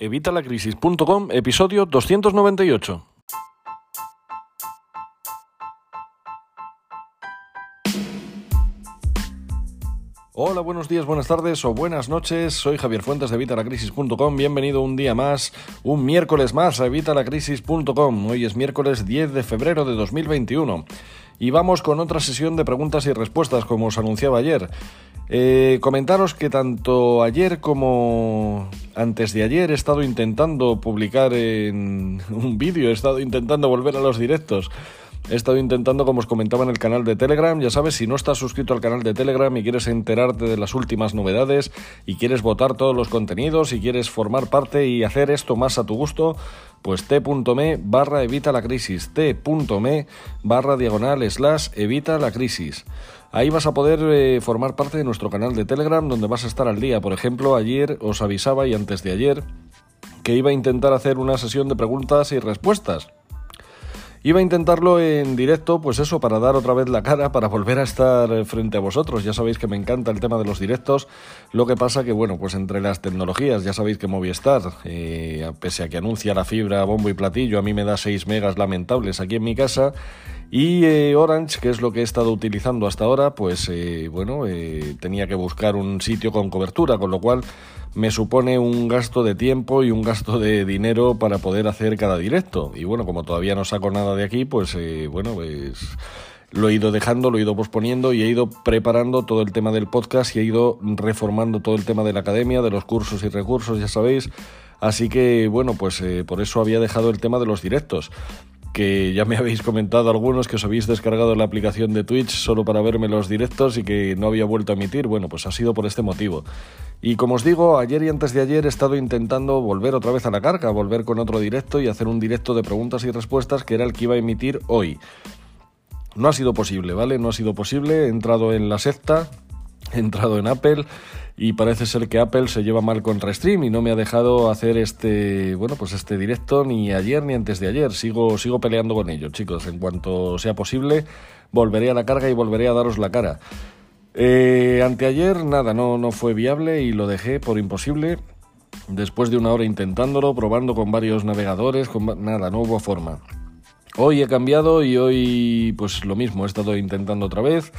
Evitalacrisis.com, episodio 298. Hola, buenos días, buenas tardes o buenas noches. Soy Javier Fuentes de Evitalacrisis.com. Bienvenido un día más, un miércoles más a Evitalacrisis.com. Hoy es miércoles 10 de febrero de 2021. Y vamos con otra sesión de preguntas y respuestas, como os anunciaba ayer. Eh, comentaros que tanto ayer como antes de ayer he estado intentando publicar en un vídeo, he estado intentando volver a los directos. He estado intentando, como os comentaba en el canal de Telegram, ya sabes, si no estás suscrito al canal de Telegram y quieres enterarte de las últimas novedades y quieres votar todos los contenidos y quieres formar parte y hacer esto más a tu gusto, pues t.me barra evita la crisis, t.me barra diagonal slash evita la crisis. Ahí vas a poder eh, formar parte de nuestro canal de Telegram donde vas a estar al día. Por ejemplo, ayer os avisaba y antes de ayer que iba a intentar hacer una sesión de preguntas y respuestas. Iba a intentarlo en directo, pues eso, para dar otra vez la cara, para volver a estar frente a vosotros. Ya sabéis que me encanta el tema de los directos. Lo que pasa que, bueno, pues entre las tecnologías, ya sabéis que Movistar, eh, pese a que anuncia la fibra bombo y platillo, a mí me da 6 megas lamentables aquí en mi casa. Y eh, Orange, que es lo que he estado utilizando hasta ahora, pues eh, bueno, tenía que buscar un sitio con cobertura, con lo cual me supone un gasto de tiempo y un gasto de dinero para poder hacer cada directo. Y bueno, como todavía no saco nada de aquí, pues eh, bueno, pues lo he ido dejando, lo he ido posponiendo y he ido preparando todo el tema del podcast y he ido reformando todo el tema de la academia, de los cursos y recursos, ya sabéis. Así que bueno, pues eh, por eso había dejado el tema de los directos que ya me habéis comentado algunos que os habéis descargado la aplicación de Twitch solo para verme los directos y que no había vuelto a emitir. Bueno, pues ha sido por este motivo. Y como os digo, ayer y antes de ayer he estado intentando volver otra vez a la carga, volver con otro directo y hacer un directo de preguntas y respuestas que era el que iba a emitir hoy. No ha sido posible, ¿vale? No ha sido posible. He entrado en la secta, he entrado en Apple y parece ser que Apple se lleva mal con Restream y no me ha dejado hacer este, bueno, pues este directo ni ayer ni antes de ayer. Sigo, sigo peleando con ellos, chicos. En cuanto sea posible, volveré a la carga y volveré a daros la cara. Eh, anteayer, nada, no, no fue viable y lo dejé por imposible. Después de una hora intentándolo, probando con varios navegadores, con nada, no hubo forma. Hoy he cambiado y hoy, pues lo mismo, he estado intentando otra vez.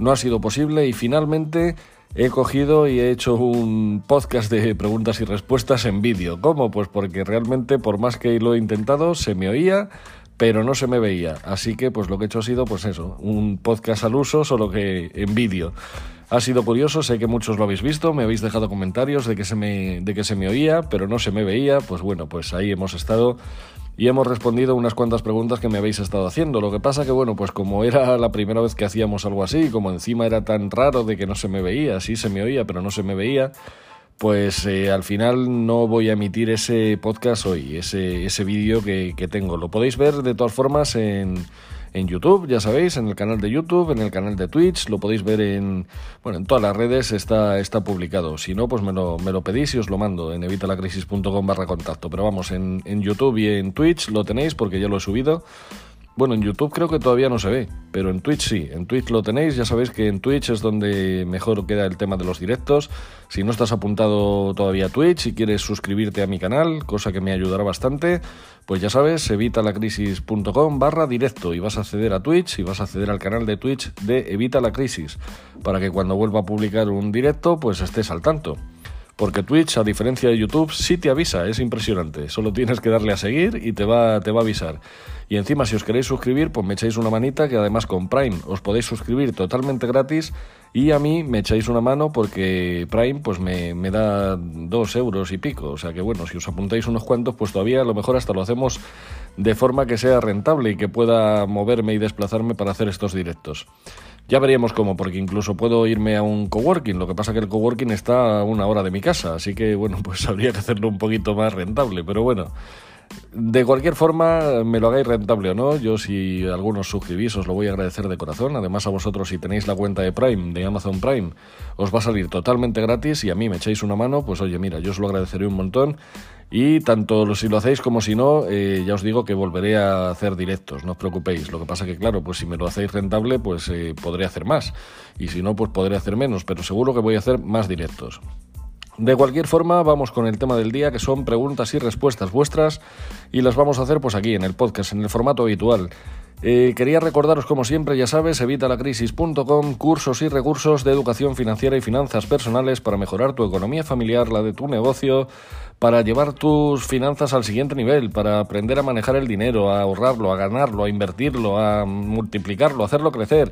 No ha sido posible y finalmente he cogido y he hecho un podcast de preguntas y respuestas en vídeo. ¿Cómo? Pues porque realmente por más que lo he intentado se me oía, pero no se me veía. Así que pues lo que he hecho ha sido pues eso, un podcast al uso, solo que en vídeo. Ha sido curioso, sé que muchos lo habéis visto, me habéis dejado comentarios de que se me, de que se me oía, pero no se me veía. Pues bueno, pues ahí hemos estado y hemos respondido unas cuantas preguntas que me habéis estado haciendo. Lo que pasa que, bueno, pues como era la primera vez que hacíamos algo así, como encima era tan raro de que no se me veía, sí se me oía, pero no se me veía, pues eh, al final no voy a emitir ese podcast hoy, ese, ese vídeo que, que tengo. Lo podéis ver de todas formas en en YouTube, ya sabéis, en el canal de YouTube, en el canal de Twitch, lo podéis ver en, bueno, en todas las redes está, está publicado. Si no, pues me lo, me lo pedís y os lo mando en evitalacrisis.com barra contacto. Pero vamos, en, en YouTube y en Twitch lo tenéis porque ya lo he subido. Bueno, en YouTube creo que todavía no se ve, pero en Twitch sí. En Twitch lo tenéis, ya sabéis que en Twitch es donde mejor queda el tema de los directos. Si no estás apuntado todavía a Twitch y quieres suscribirte a mi canal, cosa que me ayudará bastante, pues ya sabes, evitalacrisis.com barra directo y vas a acceder a Twitch y vas a acceder al canal de Twitch de Evita la Crisis, para que cuando vuelva a publicar un directo, pues estés al tanto. Porque Twitch, a diferencia de YouTube, sí te avisa, es impresionante. Solo tienes que darle a seguir y te va, te va a avisar. Y encima, si os queréis suscribir, pues me echáis una manita, que además con Prime os podéis suscribir totalmente gratis. Y a mí me echáis una mano porque Prime pues me, me da dos euros y pico. O sea que bueno, si os apuntáis unos cuantos, pues todavía a lo mejor hasta lo hacemos de forma que sea rentable y que pueda moverme y desplazarme para hacer estos directos. Ya veríamos cómo, porque incluso puedo irme a un coworking. Lo que pasa que el coworking está a una hora de mi casa, así que bueno, pues habría que hacerlo un poquito más rentable. Pero bueno, de cualquier forma, me lo hagáis rentable o no, yo si algunos suscribís os lo voy a agradecer de corazón. Además a vosotros si tenéis la cuenta de Prime, de Amazon Prime, os va a salir totalmente gratis y a mí me echáis una mano, pues oye, mira, yo os lo agradeceré un montón. Y tanto si lo hacéis como si no, eh, ya os digo que volveré a hacer directos, no os preocupéis. Lo que pasa que, claro, pues si me lo hacéis rentable, pues eh, podré hacer más. Y si no, pues podré hacer menos, pero seguro que voy a hacer más directos. De cualquier forma, vamos con el tema del día, que son preguntas y respuestas vuestras, y las vamos a hacer pues aquí, en el podcast, en el formato habitual. Eh, quería recordaros, como siempre, ya sabes, evitalacrisis.com, cursos y recursos de educación financiera y finanzas personales para mejorar tu economía familiar, la de tu negocio, para llevar tus finanzas al siguiente nivel, para aprender a manejar el dinero, a ahorrarlo, a ganarlo, a invertirlo, a multiplicarlo, a hacerlo crecer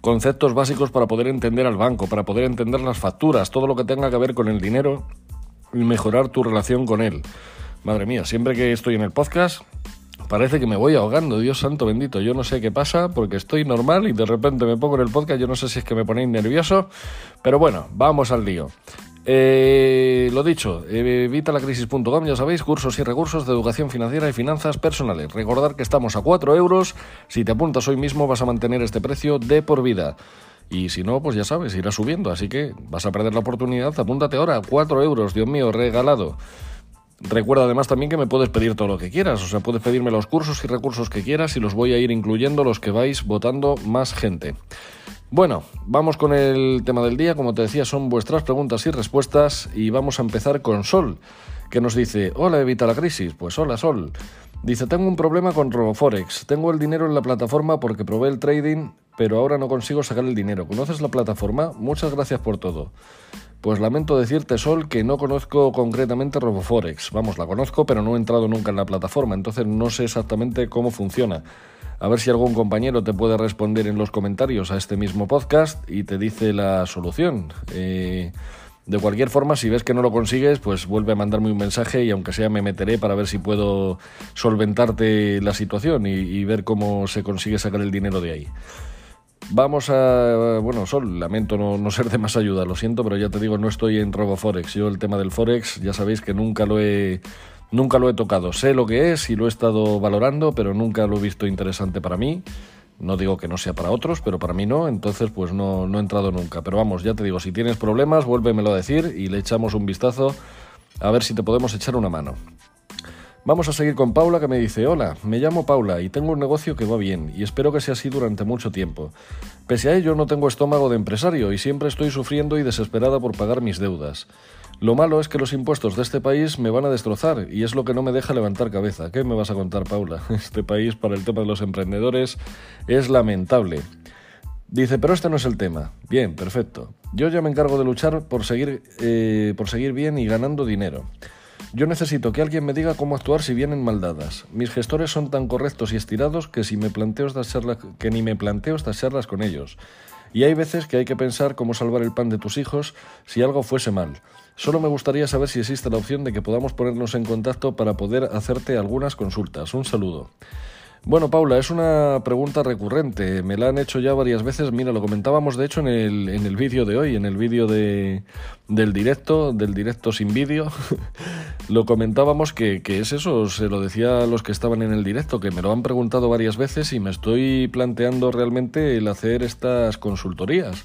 conceptos básicos para poder entender al banco, para poder entender las facturas, todo lo que tenga que ver con el dinero y mejorar tu relación con él. Madre mía, siempre que estoy en el podcast parece que me voy ahogando, Dios santo bendito. Yo no sé qué pasa porque estoy normal y de repente me pongo en el podcast. Yo no sé si es que me ponéis nervioso, pero bueno, vamos al lío. Eh, lo dicho, evitalacrisis.com, ya sabéis, cursos y recursos de educación financiera y finanzas personales. Recordar que estamos a 4 euros. Si te apuntas hoy mismo vas a mantener este precio de por vida. Y si no, pues ya sabes, irá subiendo. Así que vas a perder la oportunidad. Apúntate ahora, 4 euros, Dios mío, regalado. Recuerda además también que me puedes pedir todo lo que quieras, o sea, puedes pedirme los cursos y recursos que quieras y los voy a ir incluyendo los que vais votando más gente. Bueno, vamos con el tema del día. Como te decía, son vuestras preguntas y respuestas. Y vamos a empezar con Sol, que nos dice: Hola, evita la crisis. Pues hola, Sol. Dice: Tengo un problema con RoboForex. Tengo el dinero en la plataforma porque probé el trading, pero ahora no consigo sacar el dinero. ¿Conoces la plataforma? Muchas gracias por todo. Pues lamento decirte, Sol, que no conozco concretamente RoboForex. Vamos, la conozco, pero no he entrado nunca en la plataforma, entonces no sé exactamente cómo funciona. A ver si algún compañero te puede responder en los comentarios a este mismo podcast y te dice la solución. Eh, de cualquier forma, si ves que no lo consigues, pues vuelve a mandarme un mensaje y aunque sea me meteré para ver si puedo solventarte la situación y, ver cómo se consigue sacar el dinero de ahí. Vamos a. Bueno, Sol, lamento no, ser de más ayuda, lo siento, pero ya te digo, no estoy en RoboForex. Yo el tema del Forex, ya sabéis que nunca lo he Nunca lo he tocado, sé lo que es y lo he estado valorando, pero nunca lo he visto interesante para mí. No digo que no sea para otros, pero para mí no, entonces pues no, no he entrado nunca. Pero vamos, ya te digo, si tienes problemas, vuélvemelo a decir y le echamos un vistazo a ver si te podemos echar una mano. Vamos a seguir con Paula que me dice, hola, me llamo Paula y tengo un negocio que va bien y espero que sea así durante mucho tiempo. Pese a ello no tengo estómago de empresario y siempre estoy sufriendo y desesperada por pagar mis deudas. Lo malo es que los impuestos de este país me van a destrozar y es lo que no me deja levantar cabeza. ¿Qué me vas a contar, Paula? Este país para el tema de los emprendedores es lamentable. Dice, pero este no es el tema. Bien, perfecto. Yo ya me encargo de luchar por seguir, eh, por seguir bien y ganando dinero. Yo necesito que alguien me diga cómo actuar si vienen maldadas. Mis gestores son tan correctos y estirados que, si me planteo estas charlas, que ni me planteo estas charlas con ellos. Y hay veces que hay que pensar cómo salvar el pan de tus hijos si algo fuese mal. Solo me gustaría saber si existe la opción de que podamos ponernos en contacto para poder hacerte algunas consultas. Un saludo. Bueno, Paula, es una pregunta recurrente. Me la han hecho ya varias veces. Mira, lo comentábamos de hecho en el, en el vídeo de hoy, en el vídeo de, del directo, del directo sin vídeo. lo comentábamos que, que es eso, se lo decía a los que estaban en el directo, que me lo han preguntado varias veces y me estoy planteando realmente el hacer estas consultorías.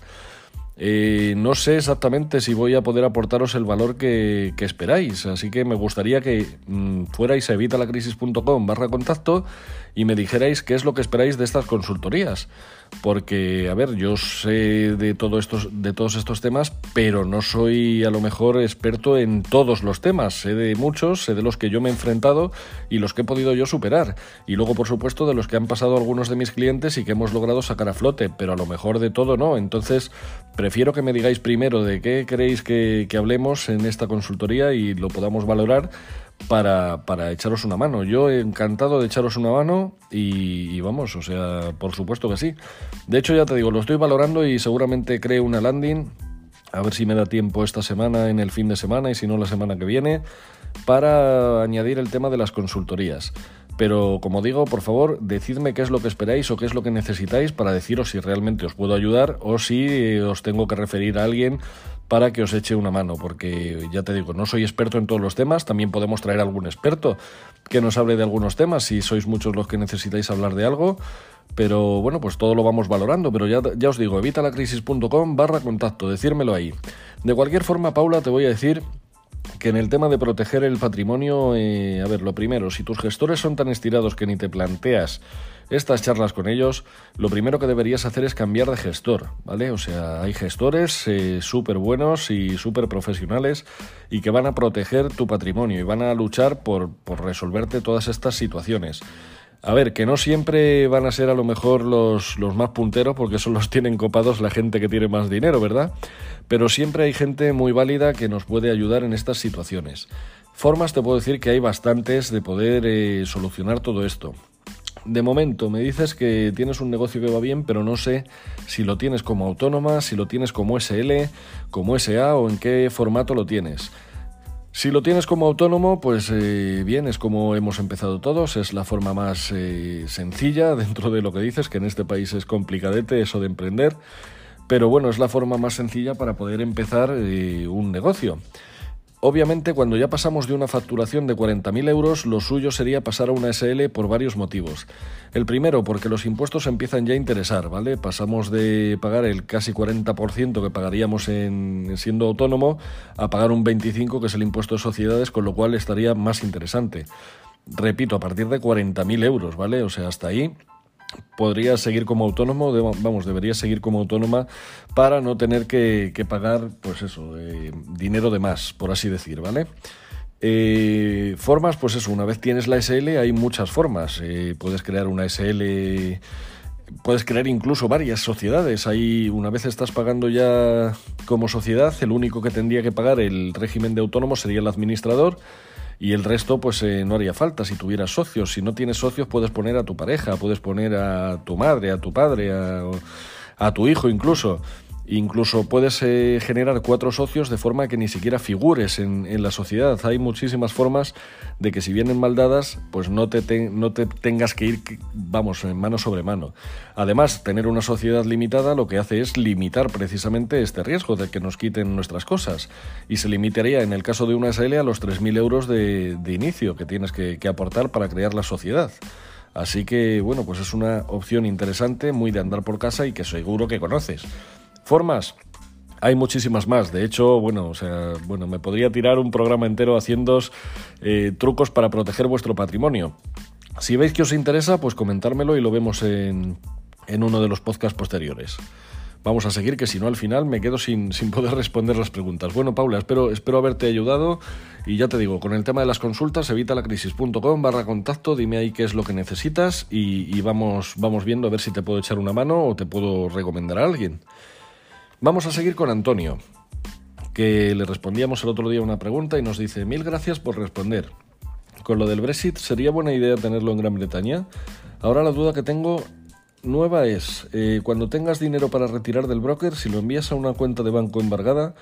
Eh, no sé exactamente si voy a poder aportaros el valor que, esperáis, así que me gustaría que mm, fuerais a evitalacrisis.com barra contacto y me dijerais qué es lo que esperáis de estas consultorías. Porque, a ver, yo sé de, todo estos, de todos estos temas, pero no soy a lo mejor experto en todos los temas. Sé de muchos, sé de los que yo me he enfrentado y los que he podido yo superar. Y luego, por supuesto, de los que han pasado algunos de mis clientes y que hemos logrado sacar a flote, pero a lo mejor de todo no. Entonces, prefiero que me digáis primero de qué queréis que, hablemos en esta consultoría y lo podamos valorar para, para, echaros una mano. Yo encantado de echaros una mano y, vamos, o sea, por supuesto que sí. De hecho, ya te digo, lo estoy valorando y seguramente creo una landing, a ver si me da tiempo esta semana, en el fin de semana y si no la semana que viene, para añadir el tema de las consultorías. Pero como digo, por favor, decidme qué es lo que esperáis o qué es lo que necesitáis para deciros si realmente os puedo ayudar o si os tengo que referir a alguien para que os eche una mano, porque ya te digo, no soy experto en todos los temas, también podemos traer algún experto que nos hable de algunos temas, si sois muchos los que necesitáis hablar de algo, pero bueno, pues todo lo vamos valorando, pero ya, ya os digo, evitalacrisis.com barra contacto, decírmelo ahí. De cualquier forma, Paula, te voy a decir que en el tema de proteger el patrimonio, eh, a ver, lo primero, si tus gestores son tan estirados que ni te planteas estas charlas con ellos, lo primero que deberías hacer es cambiar de gestor, ¿vale? O sea, hay gestores eh, súper buenos y súper profesionales y que van a proteger tu patrimonio y van a luchar por, por resolverte todas estas situaciones. A ver, que no siempre van a ser a lo mejor los, los más punteros porque son los tienen copados la gente que tiene más dinero, ¿verdad? Pero siempre hay gente muy válida que nos puede ayudar en estas situaciones. Formas te puedo decir que hay bastantes de poder eh, solucionar todo esto. De momento me dices que tienes un negocio que va bien, pero no sé si lo tienes como autónoma, si lo tienes como SL, como SA o en qué formato lo tienes. Si lo tienes como autónomo, pues eh, bien, es como hemos empezado todos, es la forma más eh, sencilla dentro de lo que dices, que en este país es complicadete eso de emprender, pero bueno, es la forma más sencilla para poder empezar eh, un negocio. Obviamente, cuando ya pasamos de una facturación de 40.000 euros, lo suyo sería pasar a una SL por varios motivos. El primero, porque los impuestos empiezan ya a interesar, ¿vale? Pasamos de pagar el casi 40% que pagaríamos en, siendo autónomo a pagar un 25% que es el impuesto de sociedades, con lo cual estaría más interesante. Repito, a partir de 40.000 euros, ¿vale? O sea, hasta ahí podría seguir como autónomo, vamos, debería seguir como autónoma para no tener que, pagar, pues eso, eh, dinero de más, por así decir, ¿vale? Eh, formas, pues eso, una vez tienes la SL hay muchas formas. Eh, puedes crear una SL, puedes crear incluso varias sociedades. Ahí, una vez estás pagando ya como sociedad, el único que tendría que pagar el régimen de autónomo sería el administrador y el resto pues eh, no haría falta si tuvieras socios. Si no tienes socios puedes poner a tu pareja, puedes poner a tu madre, a tu padre, a, a tu hijo incluso. Incluso puedes eh, generar cuatro socios de forma que ni siquiera figures en, la sociedad. Hay muchísimas formas de que si vienen mal dadas, pues no te, no te tengas que ir, vamos, en mano sobre mano. Además, tener una sociedad limitada lo que hace es limitar precisamente este riesgo de que nos quiten nuestras cosas. Y se limitaría, en el caso de una SL, a los 3.000 euros de, inicio que tienes que, que aportar para crear la sociedad. Así que, bueno, pues es una opción interesante, muy de andar por casa y que seguro que conoces. Formas. Hay muchísimas más. De hecho, bueno, o sea, bueno, me podría tirar un programa entero haciendo eh, trucos para proteger vuestro patrimonio. Si veis que os interesa, pues comentármelo y lo vemos en, en uno de los podcasts posteriores. Vamos a seguir, que si no al final me quedo sin, sin, poder responder las preguntas. Bueno, Paula, espero, espero haberte ayudado y ya te digo, con el tema de las consultas, evitalacrisis.com barra contacto, dime ahí qué es lo que necesitas y, y, vamos, vamos viendo a ver si te puedo echar una mano o te puedo recomendar a alguien. Vamos a seguir con Antonio, que le respondíamos el otro día una pregunta y nos dice, mil gracias por responder. Con lo del Brexit, ¿sería buena idea tenerlo en Gran Bretaña? Ahora la duda que tengo nueva es, eh, cuando tengas dinero para retirar del broker, si lo envías a una cuenta de banco embargada,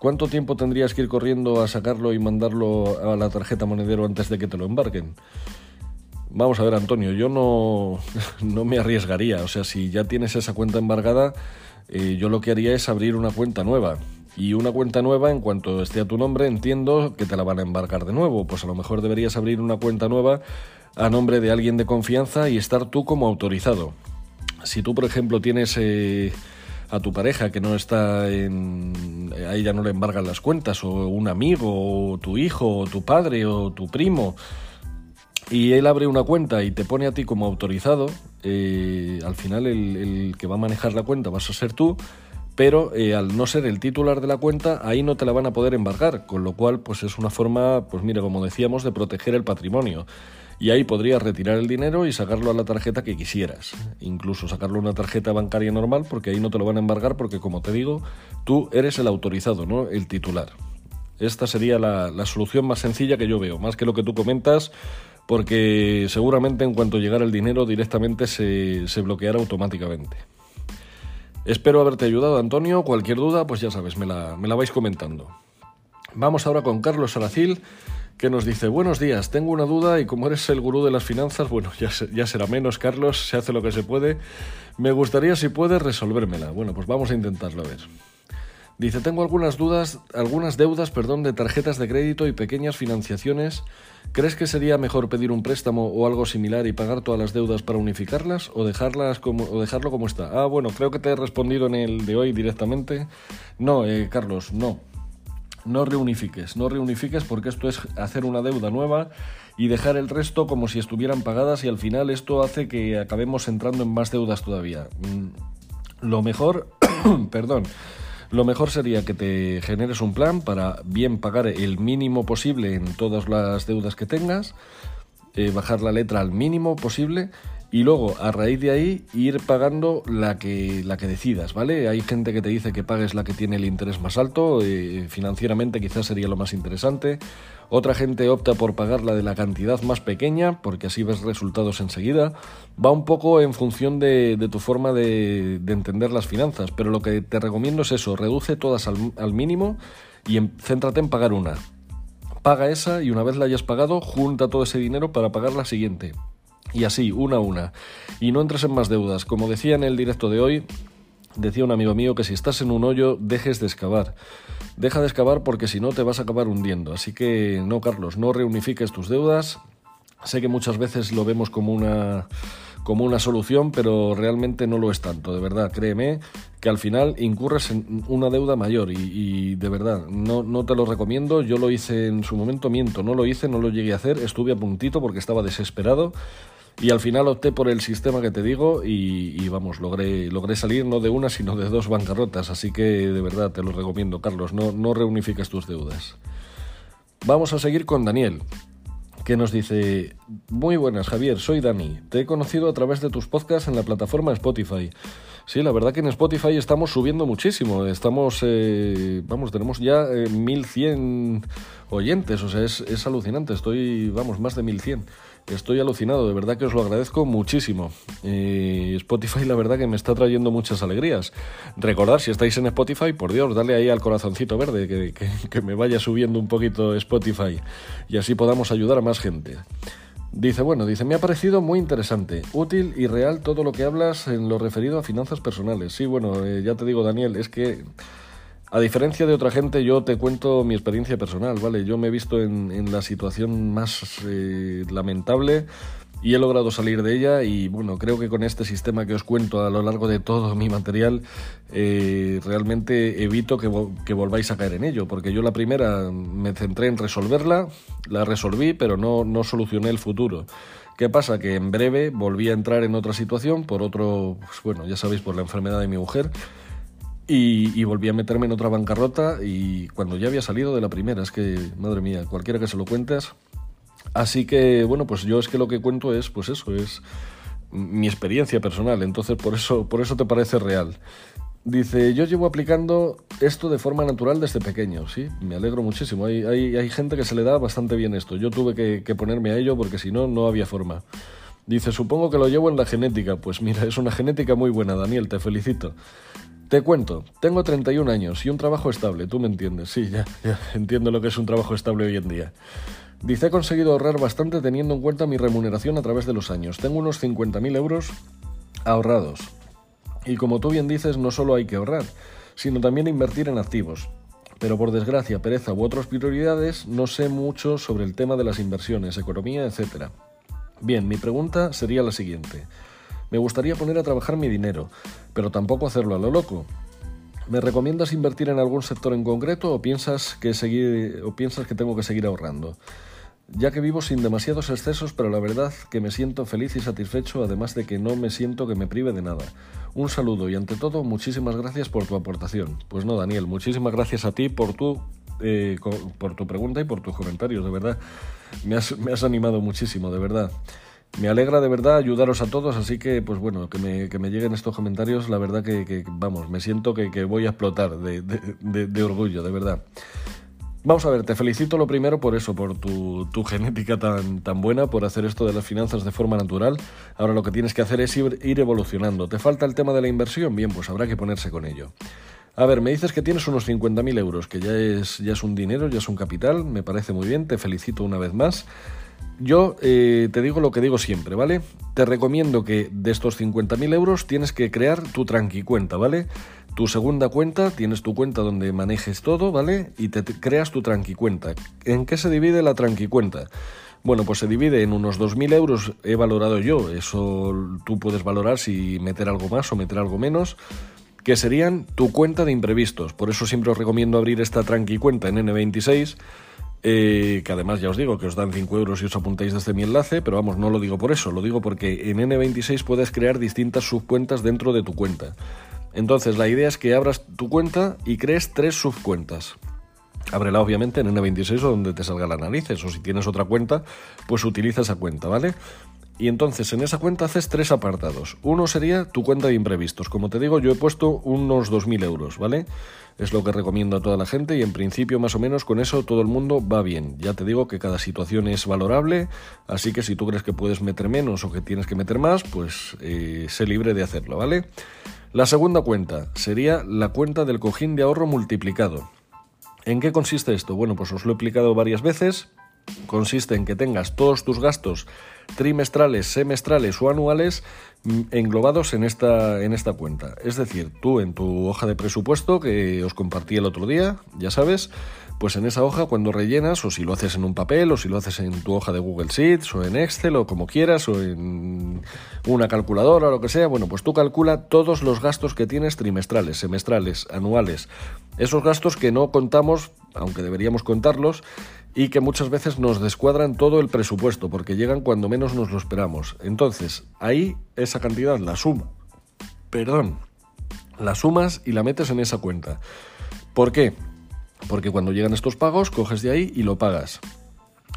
¿cuánto tiempo tendrías que ir corriendo a sacarlo y mandarlo a la tarjeta monedero antes de que te lo embarquen? Vamos a ver, Antonio, yo no, no me arriesgaría. O sea, si ya tienes esa cuenta embargada, eh, yo lo que haría es abrir una cuenta nueva. Y una cuenta nueva, en cuanto esté a tu nombre, entiendo que te la van a embarcar de nuevo. Pues a lo mejor deberías abrir una cuenta nueva a nombre de alguien de confianza y estar tú como autorizado. Si tú, por ejemplo, tienes eh, a tu pareja que no está en... a ella no le embargan las cuentas, o un amigo, o tu hijo, o tu padre, o tu primo, y él abre una cuenta y te pone a ti como autorizado, eh, al final el, que va a manejar la cuenta vas a ser tú, pero eh, al no ser el titular de la cuenta, ahí no te la van a poder embargar, con lo cual pues es una forma, pues mira, como decíamos, de proteger el patrimonio. Y ahí podrías retirar el dinero y sacarlo a la tarjeta que quisieras. Incluso sacarlo a una tarjeta bancaria normal, porque ahí no te lo van a embargar, porque como te digo, tú eres el autorizado, no el titular. Esta sería la, la solución más sencilla que yo veo, más que lo que tú comentas, porque seguramente en cuanto llegara el dinero directamente se, bloqueará automáticamente. Espero haberte ayudado, Antonio. Cualquier duda, pues ya sabes, me la, me la vais comentando. Vamos ahora con Carlos Aracil, que nos dice, buenos días, tengo una duda y como eres el gurú de las finanzas, bueno, ya, ya será menos, Carlos, se hace lo que se puede. Me gustaría si puedes resolvérmela. Bueno, pues vamos a intentarlo a ver. Dice, tengo algunas dudas, algunas deudas, perdón, de tarjetas de crédito y pequeñas financiaciones. ¿Crees que sería mejor pedir un préstamo o algo similar y pagar todas las deudas para unificarlas o dejarlas o dejarlo como está? Ah, bueno, creo que te he respondido en el de hoy directamente. No, eh, Carlos, no. no reunifiques, no reunifiques porque esto es hacer una deuda nueva y dejar el resto como si estuvieran pagadas y al final esto hace que acabemos entrando en más deudas todavía. Mm, lo mejor, perdón, lo mejor sería que te generes un plan para bien pagar el mínimo posible en todas las deudas que tengas, eh, bajar la letra al mínimo posible y luego a raíz de ahí ir pagando la que, la que decidas, ¿vale? Hay gente que te dice que pagues la que tiene el interés más alto, eh, financieramente quizás sería lo más interesante. Otra gente opta por pagar la de la cantidad más pequeña, porque así ves resultados enseguida. Va un poco en función de, tu forma de, entender las finanzas, pero lo que te recomiendo es eso, reduce todas al, mínimo y céntrate en pagar una. Paga esa y una vez la hayas pagado, junta todo ese dinero para pagar la siguiente. Y así, una a una. Y no entres en más deudas. Como decía en el directo de hoy, decía un amigo mío que si estás en un hoyo, dejes de excavar. Deja de excavar porque si no te vas a acabar hundiendo. Así que no, Carlos, no reunifiques tus deudas. Sé que muchas veces lo vemos como una como una solución, pero realmente no lo es tanto, de verdad, créeme que al final incurres en una deuda mayor y, y, de verdad, no, no te lo recomiendo, yo lo hice en su momento, miento, no lo hice, no lo llegué a hacer, estuve a puntito porque estaba desesperado, y al final opté por el sistema que te digo y, vamos, logré, logré salir no de una, sino de dos bancarrotas. Así que de verdad te lo recomiendo, Carlos, no, no reunifiques tus deudas. Vamos a seguir con Daniel, que nos dice, muy buenas Javier, soy Dani, te he conocido a través de tus podcasts en la plataforma Spotify. Sí, la verdad que en Spotify estamos subiendo muchísimo, estamos, eh, vamos, tenemos ya 1100 eh, oyentes, o sea, es, es alucinante, estoy, vamos, más de 1100. Estoy alucinado, de verdad que os lo agradezco muchísimo. Spotify la verdad que me está trayendo muchas alegrías. Recordad, si estáis en Spotify, por Dios, dale ahí al corazoncito verde, que, que me vaya subiendo un poquito Spotify y así podamos ayudar a más gente. Dice, bueno, dice, me ha parecido muy interesante, útil y real todo lo que hablas en lo referido a finanzas personales. Sí, bueno, eh, ya te digo, Daniel, es que a diferencia de otra gente, yo te cuento mi experiencia personal, ¿vale? Yo me he visto en, la situación más eh, lamentable y he logrado salir de ella y bueno, creo que con este sistema que os cuento a lo largo de todo mi material, eh, realmente evito que, volváis a caer en ello, porque yo la primera me centré en resolverla, la resolví, pero no, no solucioné el futuro. ¿Qué pasa? Que en breve volví a entrar en otra situación por otro, pues bueno, ya sabéis, por la enfermedad de mi mujer y, volví a meterme en otra bancarrota y cuando ya había salido de la primera, es que, madre mía, cualquiera que se lo cuentes. Así que, bueno, pues yo es que lo que cuento es, pues eso, es mi experiencia personal, entonces por eso, por eso te parece real. Dice, yo llevo aplicando esto de forma natural desde pequeño, sí, me alegro muchísimo. Hay, hay, hay gente que se le da bastante bien esto. Yo tuve que, que ponerme a ello porque si no, no había forma. Dice, supongo que lo llevo en la genética. Pues mira, es una genética muy buena, Daniel, te felicito. Te cuento, tengo 31 años y un trabajo estable, tú me entiendes, sí, ya, ya entiendo lo que es un trabajo estable hoy en día. Dice, he conseguido ahorrar bastante teniendo en cuenta mi remuneración a través de los años. Tengo unos 50.000 euros ahorrados. Y como tú bien dices, no solo hay que ahorrar, sino también invertir en activos. Pero por desgracia, pereza u otras prioridades, no sé mucho sobre el tema de las inversiones, economía, etc. Bien, mi pregunta sería la siguiente. Me gustaría poner a trabajar mi dinero, pero tampoco hacerlo a lo loco. ¿Me recomiendas invertir en algún sector en concreto o piensas que, seguir, o piensas que tengo que seguir ahorrando? Ya que vivo sin demasiados excesos, pero la verdad que me siento feliz y satisfecho, además de que no me siento que me prive de nada. Un saludo y ante todo, muchísimas gracias por tu aportación. Pues no, Daniel, muchísimas gracias a ti por tu, eh, por tu pregunta y por tus comentarios, de verdad. Me has, me has animado muchísimo, de verdad. Me alegra de verdad ayudaros a todos, así que, pues bueno, que me, lleguen estos comentarios, la verdad que, vamos, me siento que, voy a explotar de, orgullo, de verdad. Vamos a ver, te felicito lo primero por eso, por tu, genética tan, tan buena, por hacer esto de las finanzas de forma natural. Ahora lo que tienes que hacer es ir, ir evolucionando. ¿Te falta el tema de la inversión? Bien, pues habrá que ponerse con ello. A ver, me dices que tienes unos 50.000 euros, que ya es, ya es un dinero, ya es un capital, me parece muy bien, te felicito una vez más. Yo eh, te digo lo que digo siempre, ¿vale? Te recomiendo que de estos 50.000 euros tienes que crear tu tranqui cuenta, ¿vale? Tu segunda cuenta, tienes tu cuenta donde manejes todo, ¿vale? Y te, creas tu tranqui cuenta. ¿En qué se divide la tranqui cuenta? Bueno, pues se divide en unos 2.000 euros, he valorado yo, eso tú puedes valorar si meter algo más o meter algo menos que serían tu cuenta de imprevistos. Por eso siempre os recomiendo abrir esta tranqui cuenta en N26. Eh, que además ya os digo que os dan 5 euros y os apuntáis desde mi enlace, pero vamos, no lo digo por eso, lo digo porque en N26 puedes crear distintas subcuentas dentro de tu cuenta. Entonces la idea es que abras tu cuenta y crees tres subcuentas. Ábrela obviamente en N26 o donde te salga la narices, o si tienes otra cuenta, pues utiliza esa cuenta, ¿vale? Y entonces en esa cuenta haces tres apartados. Uno sería tu cuenta de imprevistos. Como te digo, yo he puesto unos 2.000 euros, ¿vale? Es lo que recomiendo a toda la gente y en principio más o menos con eso todo el mundo va bien. Ya te digo que cada situación es valorable, así que si tú crees que puedes meter menos o que tienes que meter más, pues eh, sé libre de hacerlo, ¿vale? La segunda cuenta sería la cuenta del cojín de ahorro multiplicado. ¿En qué consiste esto? Bueno, pues os lo he explicado varias veces. Consiste en que tengas todos tus gastos trimestrales, semestrales o anuales mm, englobados en esta, en esta cuenta. Es decir, tú en tu hoja de presupuesto que os compartí el otro día, ya sabes, pues en esa hoja cuando rellenas, o si lo haces en un papel, o si lo haces en tu hoja de Google Sheets, o en Excel, o como quieras, o en una calculadora, o lo que sea, bueno, pues tú calcula todos los gastos que tienes trimestrales, semestrales, anuales. Esos gastos que no contamos, aunque deberíamos contarlos, y que muchas veces nos descuadran todo el presupuesto, porque llegan cuando menos nos lo esperamos. Entonces, ahí esa cantidad la suma. Perdón. La sumas y la metes en esa cuenta. ¿Por qué? Porque cuando llegan estos pagos, coges de ahí y lo pagas.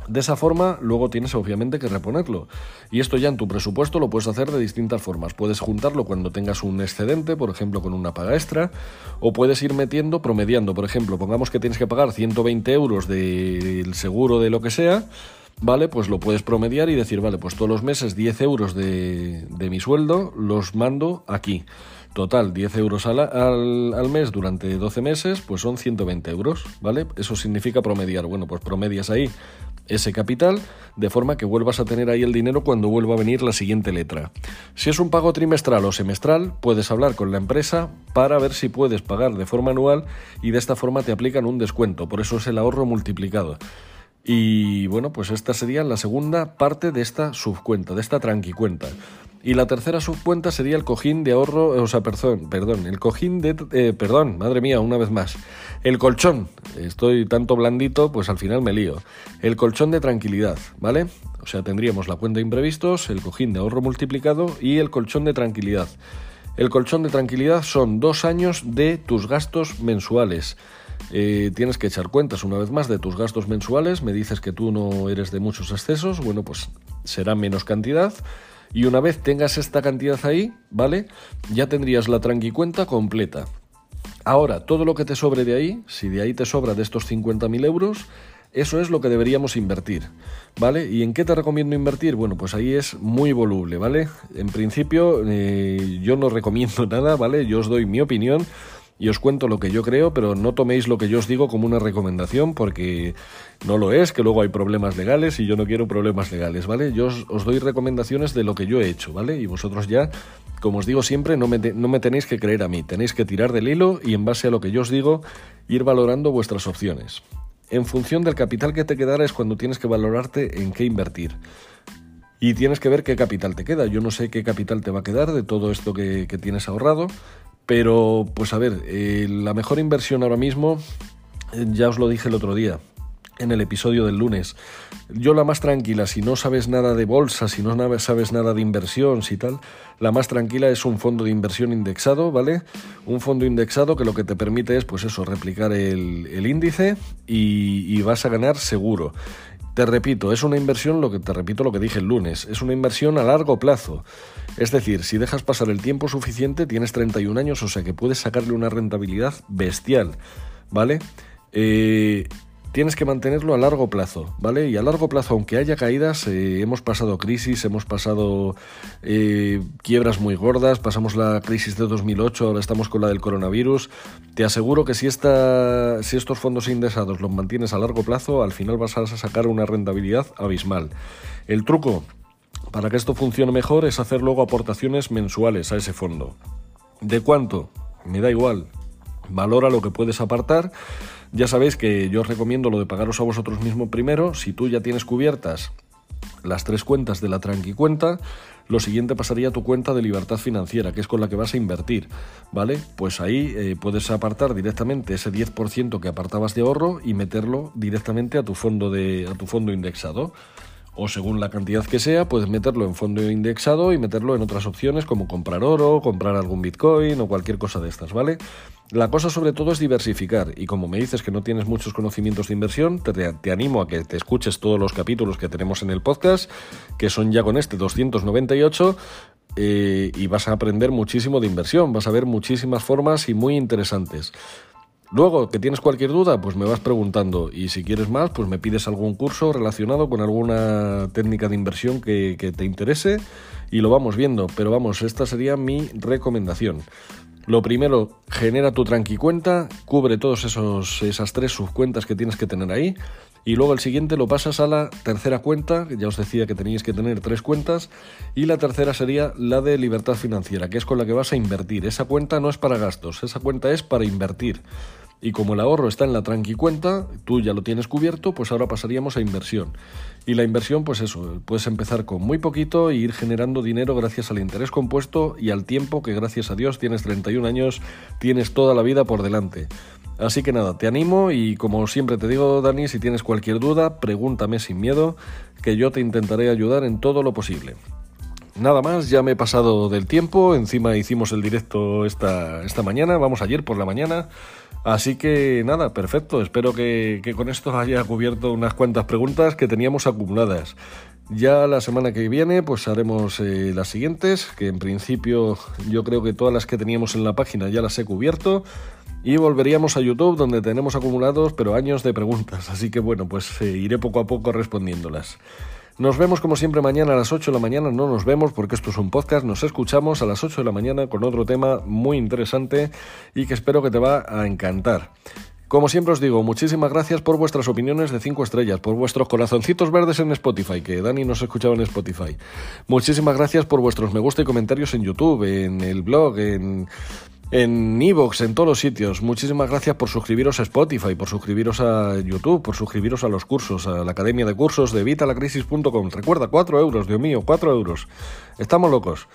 De esa forma, luego tienes obviamente que reponerlo. Y esto ya en tu presupuesto lo puedes hacer de distintas formas. Puedes juntarlo cuando tengas un excedente, por ejemplo, con una paga extra, o puedes ir metiendo, promediando. Por ejemplo, pongamos que tienes que pagar 120 euros del seguro de lo que sea, ¿vale? Pues lo puedes promediar y decir, vale, pues todos los meses 10 euros de, mi sueldo los mando aquí. Total, 10 euros al, al, mes durante 12 meses, pues son 120 euros, ¿vale? Eso significa promediar. Bueno, pues promedias ahí ese capital de forma que vuelvas a tener ahí el dinero cuando vuelva a venir la siguiente letra. Si es un pago trimestral o semestral, puedes hablar con la empresa para ver si puedes pagar de forma anual y de esta forma te aplican un descuento. Por eso es el ahorro multiplicado. Y bueno, pues esta sería la segunda parte de esta subcuenta, de esta tranquicuenta. Y la tercera subcuenta sería el cojín de ahorro, o sea, perdón, perdón, el cojín de, eh, perdón, madre mía, una vez más, el colchón. Estoy tanto blandito, pues al final me lío. El colchón de tranquilidad, ¿vale? O sea, tendríamos la cuenta de imprevistos, el cojín de ahorro multiplicado y el colchón de tranquilidad. El colchón de tranquilidad son dos años de tus gastos mensuales. Eh, tienes que echar cuentas una vez más de tus gastos mensuales. Me dices que tú no eres de muchos excesos. Bueno, pues será menos cantidad y una vez tengas esta cantidad ahí, ¿vale? Ya tendrías la tranqui cuenta completa. Ahora, todo lo que te sobre de ahí, si de ahí te sobra de estos 50.000 euros, eso es lo que deberíamos invertir, ¿vale? ¿Y en qué te recomiendo invertir? Bueno, pues ahí es muy voluble, ¿vale? En principio, eh, yo no recomiendo nada, ¿vale? Yo os doy mi opinión y os cuento lo que yo creo, pero no toméis lo que yo os digo como una recomendación porque no lo es, que luego hay problemas legales y yo no quiero problemas legales, ¿vale? Yo os, doy recomendaciones de lo que yo he hecho, ¿vale? Y vosotros ya, como os digo siempre, no me, no me tenéis que creer a mí, tenéis que tirar del hilo y en base a lo que yo os digo, ir valorando vuestras opciones. En función del capital que te quedara es cuando tienes que valorarte en qué invertir. Y tienes que ver qué capital te queda. Yo no sé qué capital te va a quedar de todo esto que, que tienes ahorrado, pero, pues a ver, eh, la mejor inversión ahora mismo, eh, ya os lo dije el otro día, en el episodio del lunes. Yo la más tranquila, si no sabes nada de bolsa, si no sabes nada de inversión, si tal, la más tranquila es un fondo de inversión indexado, ¿vale? Un fondo indexado que lo que te permite es, pues eso, replicar el, índice y vas a ganar seguro. Te repito, es una inversión, lo que te repito lo que dije el lunes, es una inversión a largo plazo. Es decir, si dejas pasar el tiempo suficiente, tienes 31 años, o sea que puedes sacarle una rentabilidad bestial, ¿vale? Eh, tienes que mantenerlo a largo plazo, ¿vale? Y a largo plazo, aunque haya caídas, eh, hemos pasado crisis, hemos pasado eh, quiebras muy gordas, pasamos la crisis de 2008, ahora estamos con la del coronavirus. Te aseguro que si, esta, si estos fondos indexados los mantienes a largo plazo, al final vas a sacar una rentabilidad abismal. El truco para que esto funcione mejor es hacer luego aportaciones mensuales a ese fondo. ¿De cuánto? Me da igual. Valora lo que puedes apartar ya sabéis que yo os recomiendo lo de pagaros a vosotros mismos primero. Si tú ya tienes cubiertas las tres cuentas de la tranqui cuenta, lo siguiente pasaría a tu cuenta de libertad financiera, que es con la que vas a invertir, ¿vale? Pues ahí eh, puedes apartar directamente ese 10% que apartabas de ahorro y meterlo directamente a tu fondo de a tu fondo indexado o según la cantidad que sea, puedes meterlo en fondo indexado y meterlo en otras opciones como comprar oro, comprar algún bitcoin o cualquier cosa de estas, ¿vale? La cosa sobre todo es diversificar y como me dices que no tienes muchos conocimientos de inversión, te, animo a que te escuches todos los capítulos que tenemos en el podcast, que son ya con este 298, eh, y vas a aprender muchísimo de inversión, vas a ver muchísimas formas y muy interesantes. Luego, que tienes cualquier duda, pues me vas preguntando y si quieres más, pues me pides algún curso relacionado con alguna técnica de inversión que, te interese y lo vamos viendo. Pero vamos, esta sería mi recomendación. Lo primero, genera tu tranqui cuenta, cubre todas esas tres subcuentas que tienes que tener ahí. Y luego el siguiente lo pasas a la tercera cuenta, ya os decía que teníais que tener tres cuentas, y la tercera sería la de libertad financiera, que es con la que vas a invertir. Esa cuenta no es para gastos, esa cuenta es para invertir. Y como el ahorro está en la tranqui cuenta, tú ya lo tienes cubierto, pues ahora pasaríamos a inversión. Y la inversión, pues eso, puedes empezar con muy poquito e ir generando dinero gracias al interés compuesto y al tiempo que gracias a Dios tienes 31 años, tienes toda la vida por delante. Así que nada, te animo y como siempre te digo, Dani, si tienes cualquier duda, pregúntame sin miedo, que yo te intentaré ayudar en todo lo posible. Nada más, ya me he pasado del tiempo, encima hicimos el directo esta, esta mañana, vamos ayer por la mañana. Así que nada, perfecto. Espero que, con esto haya cubierto unas cuantas preguntas que teníamos acumuladas. Ya la semana que viene pues haremos eh, las siguientes, que en principio yo creo que todas las que teníamos en la página ya las he cubierto. Y volveríamos a YouTube donde tenemos acumulados pero años de preguntas. Así que bueno, pues eh, iré poco a poco respondiéndolas. Nos vemos como siempre mañana a las 8 de la mañana, no nos vemos porque esto es un podcast, nos escuchamos a las 8 de la mañana con otro tema muy interesante y que espero que te va a encantar. Como siempre os digo, muchísimas gracias por vuestras opiniones de 5 estrellas, por vuestros corazoncitos verdes en Spotify, que Dani nos escuchaba en Spotify. Muchísimas gracias por vuestros me gusta y comentarios en YouTube, en el blog, en en Evox, en todos los sitios. Muchísimas gracias por suscribiros a Spotify, por suscribiros a YouTube, por suscribiros a los cursos, a la Academia de Cursos de vitalacrisis.com. Recuerda, 4 euros, Dios mío, 4 euros. Estamos locos.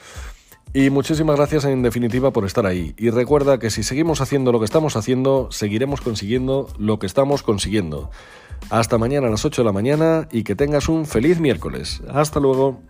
Y muchísimas gracias en definitiva por estar ahí. Y recuerda que si seguimos haciendo lo que estamos haciendo, seguiremos consiguiendo lo que estamos consiguiendo. Hasta mañana a las 8 de la mañana y que tengas un feliz miércoles. Hasta luego.